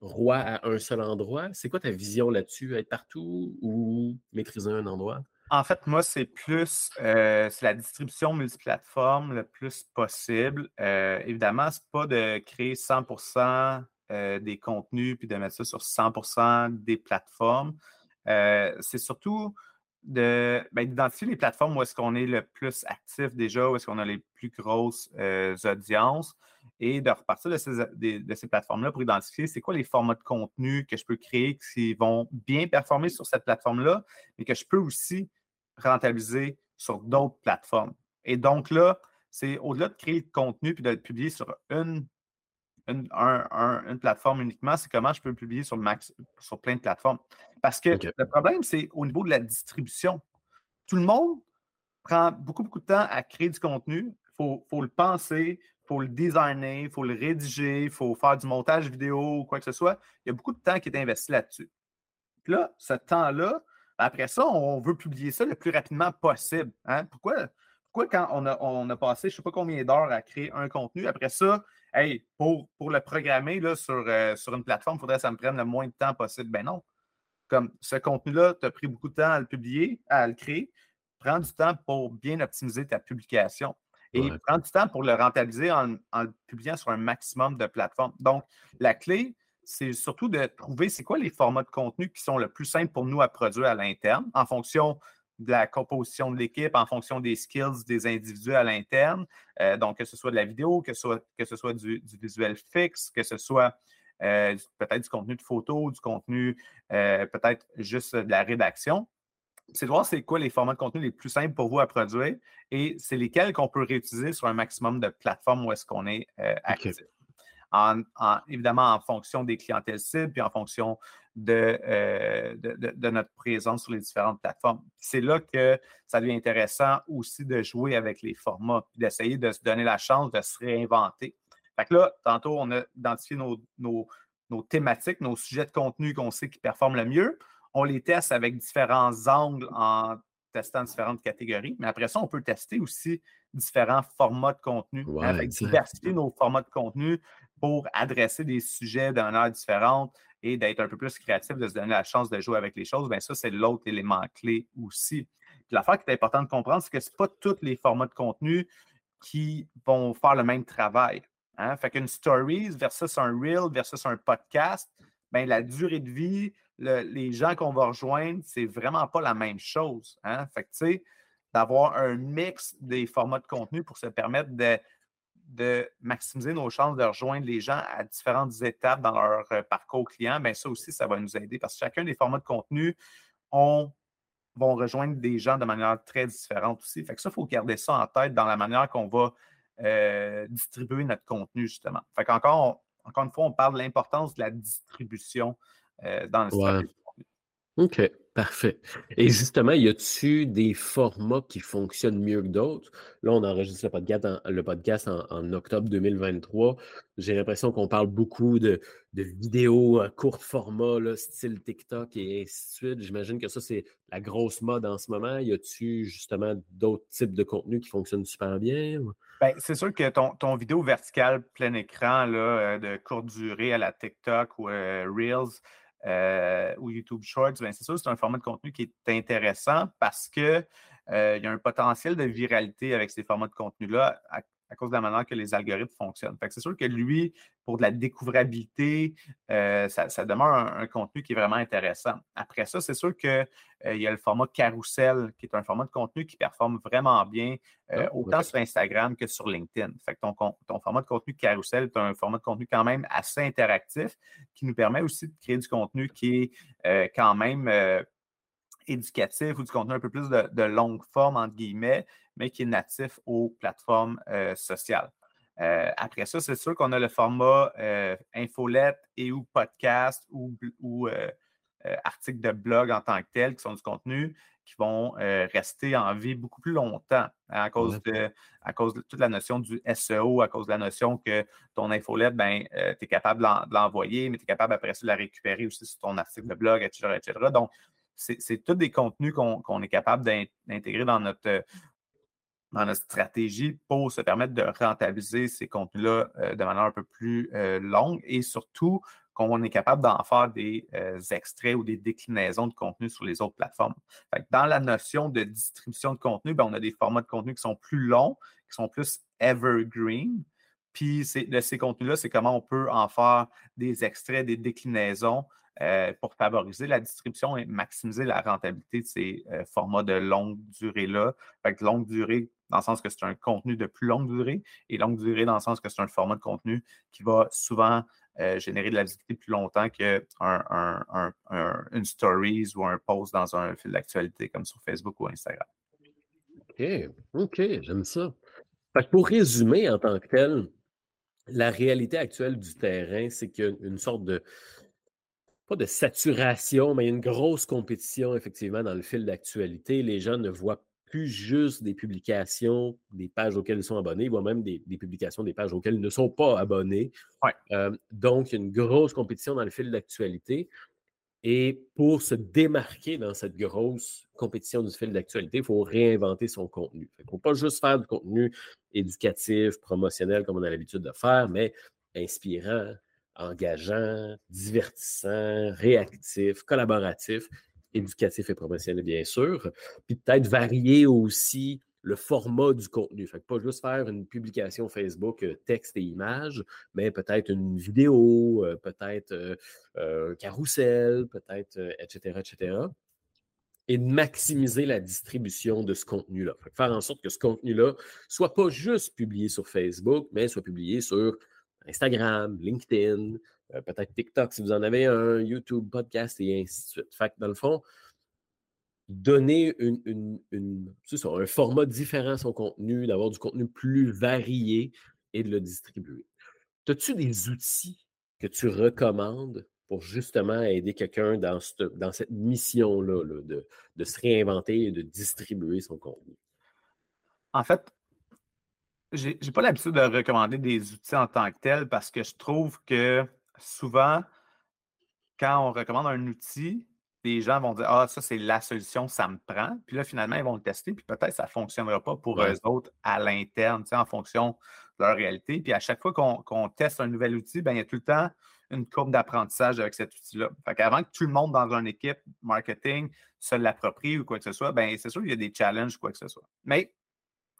roi à un seul endroit? C'est quoi ta vision là-dessus? Être partout ou maîtriser un endroit? En fait, moi, c'est plus euh, la distribution multiplateforme le plus possible. Euh, évidemment, ce n'est pas de créer 100% euh, des contenus puis de mettre ça sur 100% des plateformes. c'est surtout ben, d'identifier les plateformes où est-ce qu'on est le plus actif déjà, où est-ce qu'on a les plus grosses audiences et de repartir de ces, plateformes-là pour identifier c'est quoi les formats de contenu que je peux créer qui vont bien performer sur cette plateforme-là, mais que je peux aussi rentabiliser sur d'autres plateformes. Et donc là, c'est au-delà de créer le contenu puis de le publier sur une, une, plateforme uniquement, c'est comment je peux le publier sur, max, sur plein de plateformes. Parce que le problème, c'est au niveau de la distribution. Tout le monde prend beaucoup, beaucoup de temps à créer du contenu. Il faut, le penser, faut le designer, il faut le rédiger, il faut faire du montage vidéo ou quoi que ce soit. Il y a beaucoup de temps qui est investi là-dessus. Là, ce temps-là, après ça, on veut publier ça le plus rapidement possible. Hein? Pourquoi, pourquoi quand on a, passé je ne sais pas combien d'heures à créer un contenu, après ça, pour, le programmer sur, euh, sur une plateforme, il faudrait que ça me prenne le moins de temps possible. Ben non. Comme ce contenu-là, tu as pris beaucoup de temps à le publier, à le créer. Prends du temps pour bien optimiser ta publication. Et prends du temps pour le rentabiliser en, le publiant sur un maximum de plateformes. Donc, la clé, c'est surtout de trouver c'est quoi les formats de contenu qui sont le plus simples pour nous à produire à l'interne en fonction de la composition de l'équipe, en fonction des skills des individus à l'interne. Euh, donc, que ce soit de la vidéo, que ce soit, que ce soit du, visuel fixe, que ce soit euh, peut-être du contenu de photo, du contenu euh, peut-être juste de la rédaction c'est de voir c'est quoi les formats de contenu les plus simples pour vous à produire et c'est lesquels qu'on peut réutiliser sur un maximum de plateformes où est-ce qu'on est, euh, actif. évidemment, en fonction des clientèles cibles, puis en fonction euh, de, de, notre présence sur les différentes plateformes. C'est là que ça devient intéressant aussi de jouer avec les formats, d'essayer de se donner la chance de se réinventer. Fait que là, tantôt, on a identifié nos, nos thématiques, nos sujets de contenu qu'on sait qui performent le mieux on les teste avec différents angles en testant différentes catégories. Mais après ça, on peut tester aussi différents formats de contenu, hein, diversifier nos formats de contenu pour adresser des sujets d'un air différente et d'être un peu plus créatif, de se donner la chance de jouer avec les choses. Bien, ça, c'est l'autre élément clé aussi. l'affaire qui est importante de comprendre, c'est que ce n'est pas tous les formats de contenu qui vont faire le même travail. Hein. Fait qu'une stories versus un reel versus un podcast, bien, la durée de vie, les gens qu'on va rejoindre, c'est vraiment pas la même chose. Hein? Fait que, tu sais, d'avoir un mix des formats de contenu pour se permettre de, maximiser nos chances de rejoindre les gens à différentes étapes dans leur euh, parcours client, bien ça aussi, ça va nous aider parce que chacun des formats de contenu ont vont rejoindre des gens de manière très différente aussi. Fait que ça, il faut garder ça en tête dans la manière qu'on va euh, distribuer notre contenu, justement. Fait qu'encore, encore une fois, on parle de l'importance de la distribution dans le ouais. OK, parfait. Et justement, y a-tu des formats qui fonctionnent mieux que d'autres? Là, on enregistre le podcast en, le podcast en, octobre 2023. J'ai l'impression qu'on parle beaucoup de, vidéos à court format, style TikTok et ainsi de suite. J'imagine que ça, c'est la grosse mode en ce moment. Y a-tu justement d'autres types de contenus qui fonctionnent super bien? Ben, c'est sûr que ton, ton, vidéo verticale plein écran là, euh, de courte durée à la TikTok ou euh, Reels, euh, ou YouTube Shorts, ben, c'est sûr c'est un format de contenu qui est intéressant parce qu'il euh, y a un potentiel de viralité avec ces formats de contenu-là cause de la manière que les algorithmes fonctionnent. c'est sûr que lui, pour de la découvrabilité, euh, ça, demeure un, contenu qui est vraiment intéressant. Après ça, c'est sûr qu'il euh, y a le format carousel, qui est un format de contenu qui performe vraiment bien, euh, ah, autant sur Instagram que sur LinkedIn. Fait que ton, ton, format de contenu carousel est un format de contenu quand même assez interactif, qui nous permet aussi de créer du contenu qui est quand même éducatif ou du contenu un peu plus de, longue forme, entre guillemets, mais qui est natif aux plateformes euh, sociales. Euh, après ça, c'est sûr qu'on a le format euh, infolette et ou podcast ou, ou articles de blog en tant que tel, qui sont du contenu qui vont rester en vie beaucoup plus longtemps hein, à, cause de, à cause de toute la notion du SEO, à cause de la notion que ton infolette, ben, tu es capable de l'envoyer, mais tu es capable après ça de la récupérer aussi sur ton article de blog, etc. etc. Donc, c'est tous des contenus qu'on est capable d'intégrer dans notre, dans notre stratégie pour se permettre de rentabiliser ces contenus-là euh, de manière un peu plus euh, longue et surtout qu'on est capable d'en faire des euh, extraits ou des déclinaisons de contenu sur les autres plateformes. dans la notion de distribution de contenu, ben, on a des formats de contenu qui sont plus longs, qui sont plus evergreen. Puis de ces contenus-là, c'est comment on peut en faire des extraits, des déclinaisons pour favoriser la distribution et maximiser la rentabilité de ces formats de longue durée-là. Longue durée dans le sens que c'est un contenu de plus longue durée et longue durée dans le sens que c'est un format de contenu qui va souvent euh, générer de la visibilité plus longtemps qu'une un, stories ou un post dans un fil d'actualité comme sur Facebook ou Instagram. OK, OK, j'aime ça. pour résumer en tant que tel, la réalité actuelle du terrain, c'est qu'il y a une sorte de, pas de saturation, mais une grosse compétition, effectivement, dans le fil d'actualité. Les gens ne voient plus juste des publications, des pages auxquelles ils sont abonnés, voient même des, publications, des pages auxquelles ils ne sont pas abonnés. Euh, donc, il y a une grosse compétition dans le fil d'actualité. Et pour se démarquer dans cette grosse compétition du fil d'actualité, il faut réinventer son contenu. Il ne faut pas juste faire du contenu éducatif, promotionnel comme on a l'habitude de faire, mais inspirant, engageant, divertissant, réactif, collaboratif, éducatif et promotionnel, bien sûr. Puis peut-être varier aussi le format du contenu. Fait que pas juste faire une publication Facebook euh, texte et image, mais peut-être une vidéo, euh, peut-être euh, un carrousel, peut-être, etc., etc. Et de maximiser la distribution de ce contenu-là. Faire en sorte que ce contenu-là soit pas juste publié sur Facebook, mais soit publié sur Instagram, LinkedIn, euh, peut-être TikTok si vous en avez un, YouTube, podcast et ainsi de suite. Fait que dans le fond, donner un format différent à son contenu, d'avoir du contenu plus varié et de le distribuer. As-tu des outils que tu recommandes pour justement aider quelqu'un dans, dans cette mission-là de, de se réinventer et de distribuer son contenu? En fait, j'ai n'ai pas l'habitude de recommander des outils en tant que tel parce que je trouve que souvent, quand on recommande un outil, les gens vont dire Ah, ça, c'est la solution, ça me prend. Puis là, finalement, ils vont le tester, puis peut-être que ça ne fonctionnera pas pour eux autres à l'interne, en fonction de leur réalité. Puis à chaque fois qu'on teste un nouvel outil, ben, il y a tout le temps une courbe d'apprentissage avec cet outil-là. Fait qu'avant que tout le monde dans une équipe marketing se l'approprie ou quoi que ce soit, ben, c'est sûr qu'il y a des challenges, quoi que ce soit. Mais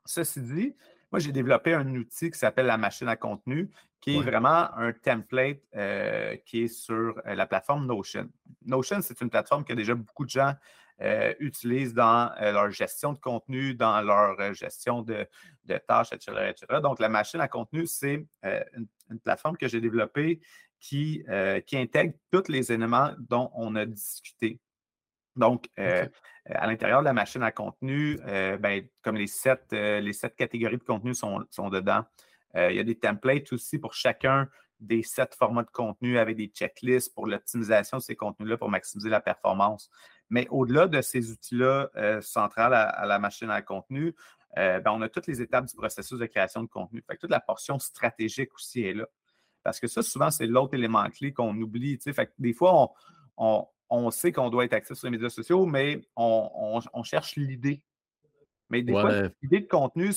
ceci dit, moi, j'ai développé un outil qui s'appelle la machine à contenu, qui est vraiment un template euh, qui est sur euh, la plateforme Notion. Notion, c'est une plateforme que déjà beaucoup de gens euh, utilisent dans leur gestion de contenu, dans leur gestion de, tâches, etc., Donc, la machine à contenu, c'est une, plateforme que j'ai développée qui, qui intègre tous les éléments dont on a discuté Donc, à l'intérieur de la machine à contenu, ben, comme les sept, les sept catégories de contenu sont, sont dedans, il y a des templates aussi pour chacun des sept formats de contenu avec des checklists pour l'optimisation de ces contenus-là pour maximiser la performance. Mais au-delà de ces outils-là euh, centrales à, la machine à contenu, euh, ben, on a toutes les étapes du processus de création de contenu. Fait toute la portion stratégique aussi est là. Parce que ça, souvent, c'est l'autre élément clé qu'on oublie. Fait des fois, on, sait qu'on doit être actif sur les médias sociaux, mais on, cherche l'idée. Mais des fois, l'idée de contenu,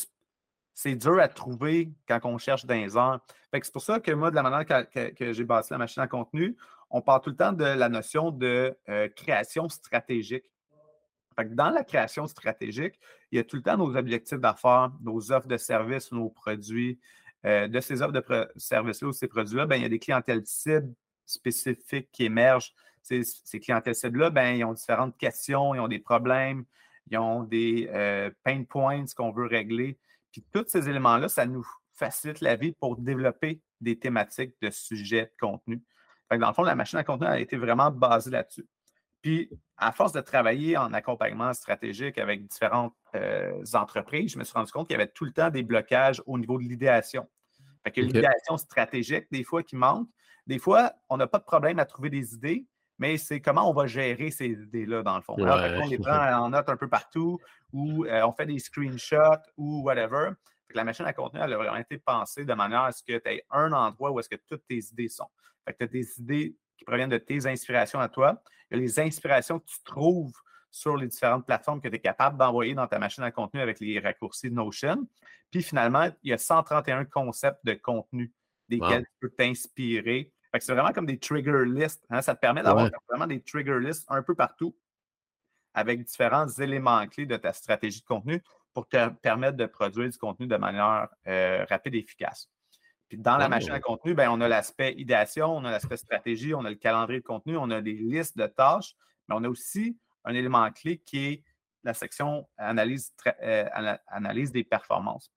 c'est dur à trouver quand on cherche dans les heures. C'est pour ça que moi, de la manière que, j'ai bâti la machine à contenu, on parle tout le temps de la notion de euh, création stratégique. dans la création stratégique, il y a tout le temps nos objectifs d'affaires, nos offres de services, nos produits. Euh, de ces offres de services-là ou ces produits-là, ben, il y a des clientèles cibles spécifiques qui émergent. Ces, clientèles cibles-là, ben, ils ont différentes questions, ils ont des problèmes, ils ont des euh, pain points qu'on veut régler. Puis tous ces éléments-là, ça nous facilite la vie pour développer des thématiques de sujets de contenu. dans le fond, la machine à contenu a été vraiment basée là-dessus. Puis, à force de travailler en accompagnement stratégique avec différentes euh, entreprises, je me suis rendu compte qu'il y avait tout le temps des blocages au niveau de l'idéation. Fait que l'idéation stratégique, des fois, qui manque. Des fois, on n'a pas de problème à trouver des idées, mais c'est comment on va gérer ces idées-là, dans le fond. on les prend en note un peu partout, ou euh, on fait des screenshots, ou whatever. la machine à contenu, elle a vraiment été pensée de manière à ce que tu aies un endroit où est-ce que toutes tes idées sont. Fait que tu as des idées qui proviennent de tes inspirations à toi. Il y a les inspirations que tu trouves sur les différentes plateformes que tu es capable d'envoyer dans ta machine à contenu avec les raccourcis de Notion. Puis finalement, il y a 131 concepts de contenu desquels tu peux t'inspirer c'est vraiment comme des trigger lists. Hein. Ça te permet d'avoir vraiment des trigger lists un peu partout avec différents éléments clés de ta stratégie de contenu pour te permettre de produire du contenu de manière euh, rapide et efficace. Puis dans la machine à contenu, ben, on a l'aspect idéation, on a l'aspect stratégie, on a le calendrier de contenu, on a des listes de tâches, mais on a aussi un élément clé qui est la section analyse, euh, analyse des performances.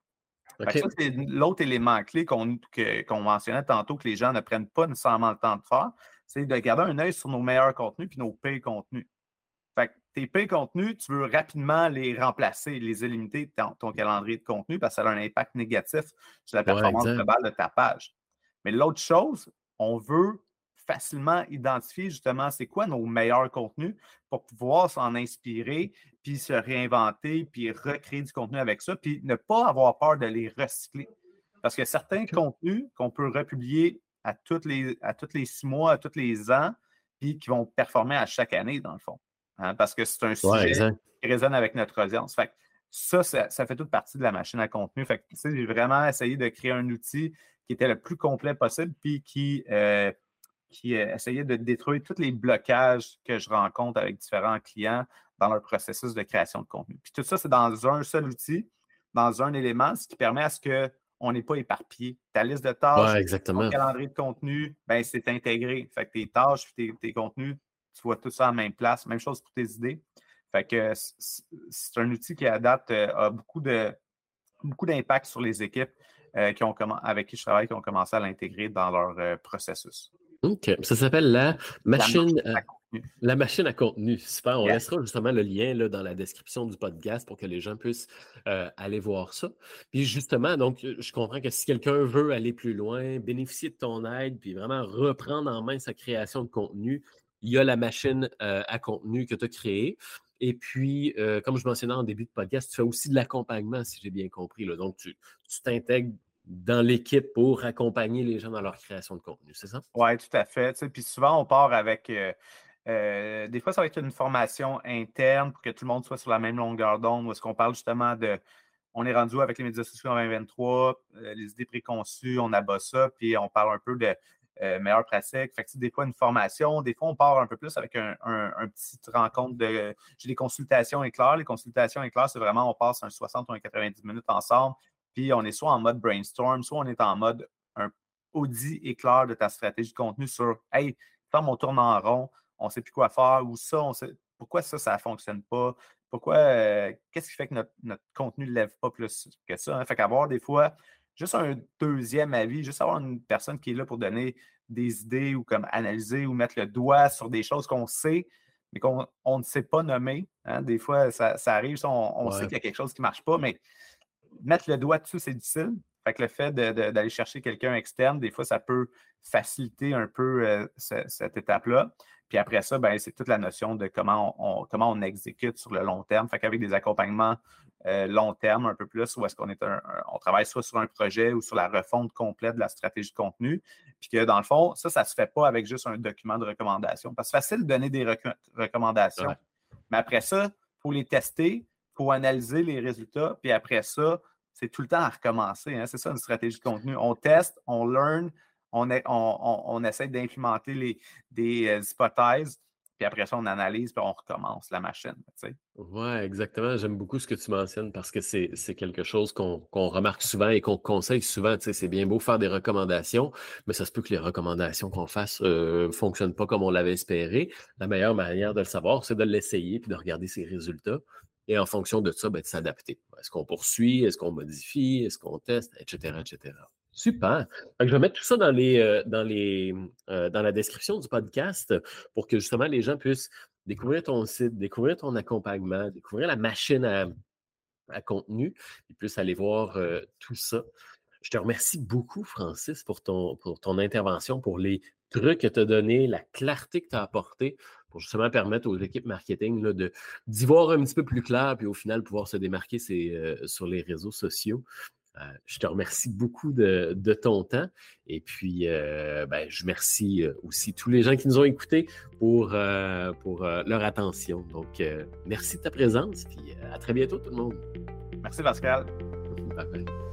Ça, c'est l'autre élément clé qu'on mentionnait tantôt que les gens ne prennent pas nécessairement le temps de faire, c'est de garder un œil sur nos meilleurs contenus puis nos pay contenus. Fait que tes pay contenus, tu veux rapidement les remplacer, les éliminer de ton, calendrier de contenu parce que ça a un impact négatif sur la performance globale de ta page. Mais l'autre chose, on veut facilement identifier justement c'est quoi nos meilleurs contenus pour pouvoir s'en inspirer, puis se réinventer, puis recréer du contenu avec ça, puis ne pas avoir peur de les recycler. Parce que certains contenus qu'on peut republier à, toutes les, à tous les six mois, à tous les ans, puis qui vont performer à chaque année, dans le fond. Hein, parce que c'est un sujet qui résonne avec notre audience. Fait ça, ça, fait toute partie de la machine à contenu. Fait j'ai vraiment essayé de créer un outil qui était le plus complet possible, puis qui euh, qui euh, essayait de détruire tous les blocages que je rencontre avec différents clients dans leur processus de création de contenu. Puis tout ça, c'est dans un seul outil, dans un élément, ce qui permet à ce qu'on n'est pas éparpillé. Ta liste de tâches, ton calendrier de contenu, ben, c'est intégré. Fait que tes tâches et tes, contenus, tu vois tout ça en même place. Même chose pour tes idées. Fait que c'est un outil qui adapte, euh, a beaucoup de beaucoup d'impact sur les équipes euh, qui ont, avec qui je travaille qui ont commencé à l'intégrer dans leur processus. OK. Ça s'appelle la machine, à, la machine à contenu. Super. On laissera justement le lien là, dans la description du podcast pour que les gens puissent euh, aller voir ça. Puis justement, donc, je comprends que si quelqu'un veut aller plus loin, bénéficier de ton aide, puis vraiment reprendre en main sa création de contenu, il y a la machine euh, à contenu que tu as créée. Et puis, euh, comme je mentionnais en début de podcast, tu fais aussi de l'accompagnement, si j'ai bien compris. Là. Donc, tu t'intègres dans l'équipe pour accompagner les gens dans leur création de contenu, c'est ça? Oui, tout à fait. Puis souvent, on part avec. Euh, euh, des fois, ça va être une formation interne pour que tout le monde soit sur la même longueur d'onde, où est-ce qu'on parle justement de. On est rendu avec les médias sociaux en 2023, euh, les idées préconçues, on abat ça, puis on parle un peu de meilleures pratiques. Fait que des fois, une formation, des fois, on part un peu plus avec un, un, petit rencontre de. J'ai des consultations éclairs. Les consultations éclairs, c'est vraiment, on passe un 60 ou un 90 minutes ensemble puis on est soit en mode brainstorm, soit on est en mode un audit éclair de ta stratégie de contenu sur Hey, comme on tourne en rond, on ne sait plus quoi faire, ou ça, on sait pourquoi ça, ça ne fonctionne pas, pourquoi, euh, qu'est-ce qui fait que notre, contenu ne lève pas plus que ça. Hein? Fait qu'avoir des fois juste un deuxième avis, juste avoir une personne qui est là pour donner des idées ou comme analyser ou mettre le doigt sur des choses qu'on sait, mais qu'on ne sait pas nommer. Hein? Des fois, ça, arrive, on, sait qu'il y a quelque chose qui ne marche pas, mais mettre le doigt dessus, c'est difficile. Fait que le fait d'aller chercher quelqu'un externe, des fois, ça peut faciliter un peu euh, cette étape-là. Puis après ça, ben, c'est toute la notion de comment on, comment on exécute sur le long terme. Fait qu'avec des accompagnements euh, long terme un peu plus, où est-ce qu'on est on travaille soit sur un projet ou sur la refonte complète de la stratégie de contenu. Puis que dans le fond, ça, ça ne se fait pas avec juste un document de recommandation. Parce que c'est facile de donner des recommandations. Mais après ça, faut les tester, faut analyser les résultats. Puis après ça, c'est tout le temps à recommencer. Hein. C'est ça une stratégie de contenu. On teste, on learn, on, on, essaie d'implémenter des euh, hypothèses, puis après ça, on analyse, puis on recommence la machine. Oui, exactement. J'aime beaucoup ce que tu mentionnes parce que c'est quelque chose qu'on remarque souvent et qu'on conseille souvent. C'est bien beau faire des recommandations, mais ça se peut que les recommandations qu'on fasse ne euh, fonctionnent pas comme on l'avait espéré. La meilleure manière de le savoir, c'est de l'essayer puis de regarder ses résultats. Et en fonction de ça, ben, de s'adapter. Est-ce qu'on poursuit? Est-ce qu'on modifie? Est-ce qu'on teste? Etc. etc. Super. je vais mettre tout ça dans, les, euh, dans, les, euh, dans la description du podcast pour que justement les gens puissent découvrir ton site, découvrir ton accompagnement, découvrir la machine à, contenu et puissent aller voir euh, tout ça. Je te remercie beaucoup, Francis, pour ton, pour ton intervention, pour les trucs que tu as donnés, la clarté que tu as apportée pour justement permettre aux équipes marketing d'y voir un petit peu plus clair, puis au final pouvoir se démarquer sur les réseaux sociaux. Euh, je te remercie beaucoup de, ton temps. Et puis, euh, ben, je remercie euh, aussi tous les gens qui nous ont écoutés pour, pour leur attention. Donc, merci de ta présence. Puis à très bientôt, tout le monde. Merci, Pascal. [laughs]